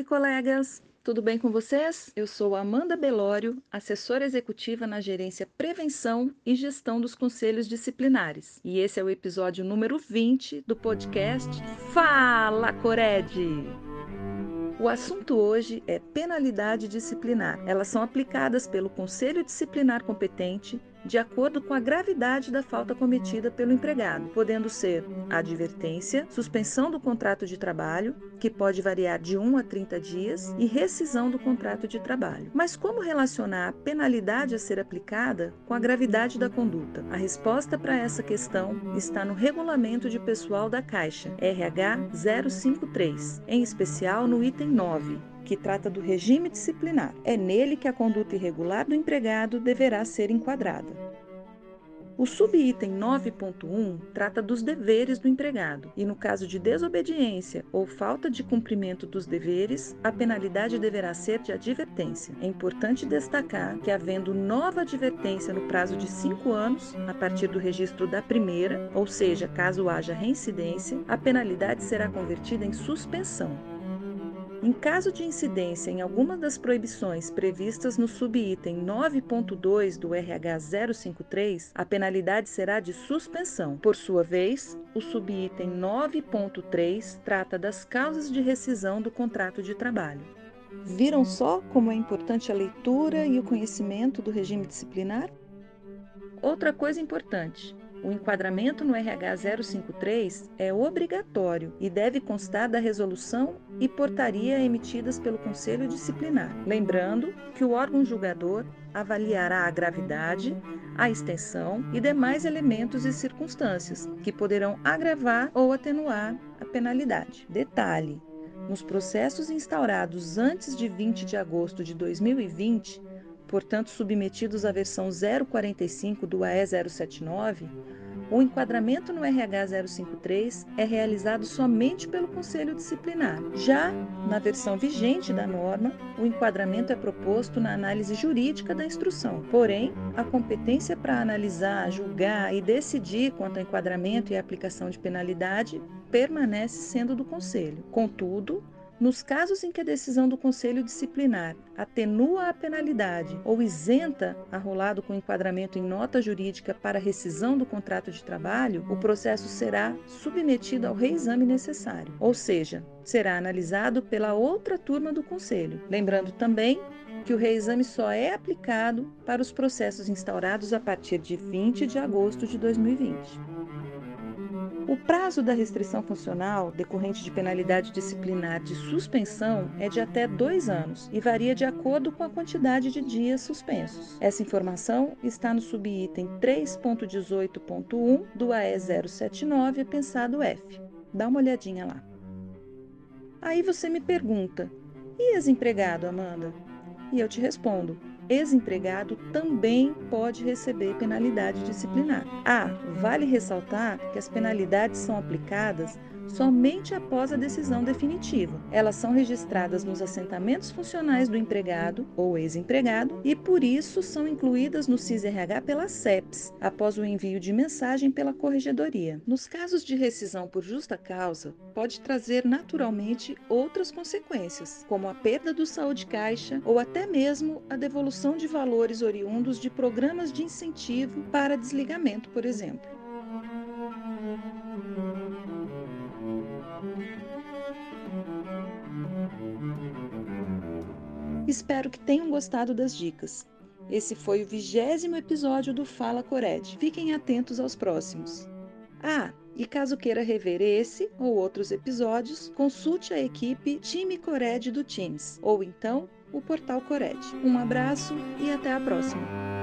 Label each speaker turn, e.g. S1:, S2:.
S1: Oi, colegas! Tudo bem com vocês? Eu sou Amanda Belório, assessora executiva na gerência Prevenção e Gestão dos Conselhos Disciplinares. E esse é o episódio número 20 do podcast Fala Cored! O assunto hoje é penalidade disciplinar. Elas são aplicadas pelo Conselho Disciplinar competente de acordo com a gravidade da falta cometida pelo empregado, podendo ser advertência, suspensão do contrato de trabalho, que pode variar de 1 a 30 dias, e rescisão do contrato de trabalho. Mas como relacionar a penalidade a ser aplicada com a gravidade da conduta? A resposta para essa questão está no Regulamento de Pessoal da Caixa, RH 053, em especial no item 9, que trata do regime disciplinar. É nele que a conduta irregular do empregado deverá ser enquadrada. O subitem 9.1 trata dos deveres do empregado, e no caso de desobediência ou falta de cumprimento dos deveres, a penalidade deverá ser de advertência. É importante destacar que, havendo nova advertência no prazo de cinco anos, a partir do registro da primeira, ou seja, caso haja reincidência, a penalidade será convertida em suspensão. Em caso de incidência em alguma das proibições previstas no subitem 9.2 do RH 053, a penalidade será de suspensão. Por sua vez, o subitem 9.3 trata das causas de rescisão do contrato de trabalho. Viram só como é importante a leitura e o conhecimento do regime disciplinar? Outra coisa importante: o enquadramento no RH 053 é obrigatório e deve constar da resolução e portaria emitidas pelo Conselho Disciplinar. Lembrando que o órgão julgador avaliará a gravidade, a extensão e demais elementos e circunstâncias que poderão agravar ou atenuar a penalidade. Detalhe: nos processos instaurados antes de 20 de agosto de 2020, portanto submetidos à versão 045 do AE 079, o enquadramento no RH 053 é realizado somente pelo Conselho Disciplinar. Já na versão vigente da norma, o enquadramento é proposto na análise jurídica da instrução. Porém, a competência para analisar, julgar e decidir quanto ao enquadramento e aplicação de penalidade permanece sendo do Conselho. Contudo, nos casos em que a decisão do Conselho Disciplinar atenua a penalidade ou isenta arrolado com enquadramento em nota jurídica para rescisão do contrato de trabalho, o processo será submetido ao reexame necessário, ou seja, será analisado pela outra turma do Conselho. Lembrando também que o reexame só é aplicado para os processos instaurados a partir de 20 de agosto de 2020. O prazo da restrição funcional decorrente de penalidade disciplinar de suspensão é de até dois anos e varia de acordo com a quantidade de dias suspensos. Essa informação está no subitem 3.18.1 do AE 079, pensado F. Dá uma olhadinha lá. Aí você me pergunta: e ex-empregado, Amanda? E eu te respondo: ex-empregado também pode receber penalidade disciplinar. Ah, vale ressaltar que as penalidades são aplicadas somente após a decisão definitiva. Elas são registradas nos assentamentos funcionais do empregado ou ex-empregado e, por isso, são incluídas no CIS-RH pela CEPS, após o envio de mensagem pela corregedoria. Nos casos de rescisão por justa causa, pode trazer naturalmente outras consequências, como a perda do saúde caixa ou até mesmo a devolução de valores oriundos de programas de incentivo para desligamento, por exemplo. Espero que tenham gostado das dicas. Esse foi o vigésimo episódio do Fala Cored. Fiquem atentos aos próximos. Ah, e caso queira rever esse ou outros episódios, consulte a equipe Time Cored do Teams ou então o portal Cored. Um abraço e até a próxima!